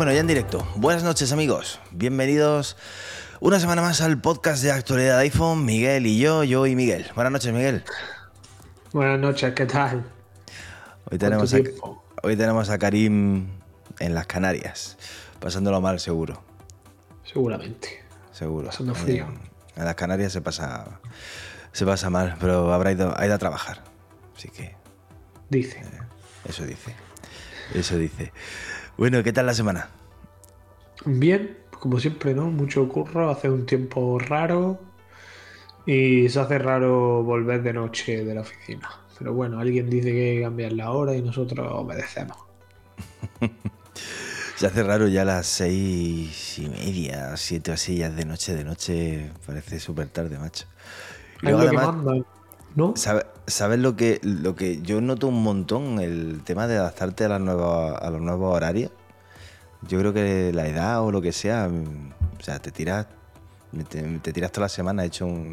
Bueno, ya en directo. Buenas noches amigos. Bienvenidos una semana más al podcast de actualidad iPhone. Miguel y yo, yo y Miguel. Buenas noches, Miguel. Buenas noches, ¿qué tal? Hoy tenemos, a, hoy tenemos a Karim en las Canarias, pasándolo mal seguro. Seguramente. Seguro. Pasando frío. En, las Canarias se pasa, se pasa mal, pero habrá ido, ha ido a trabajar. Así que... Dice. Eh, eso dice. Eso dice. Bueno, ¿qué tal la semana? Bien, como siempre, ¿no? Mucho curro, hace un tiempo raro y se hace raro volver de noche de la oficina. Pero bueno, alguien dice que hay que cambiar la hora y nosotros obedecemos. se hace raro ya a las seis y media, siete o así, ya de noche, de noche, parece súper tarde, macho. Y luego, además, ¿no? ¿sabes, ¿Sabes lo que, lo que yo noto un montón? El tema de adaptarte a, las nuevas, a los nuevos horarios. Yo creo que la edad o lo que sea, o sea, te tiras, te, tiras toda la semana hecho un,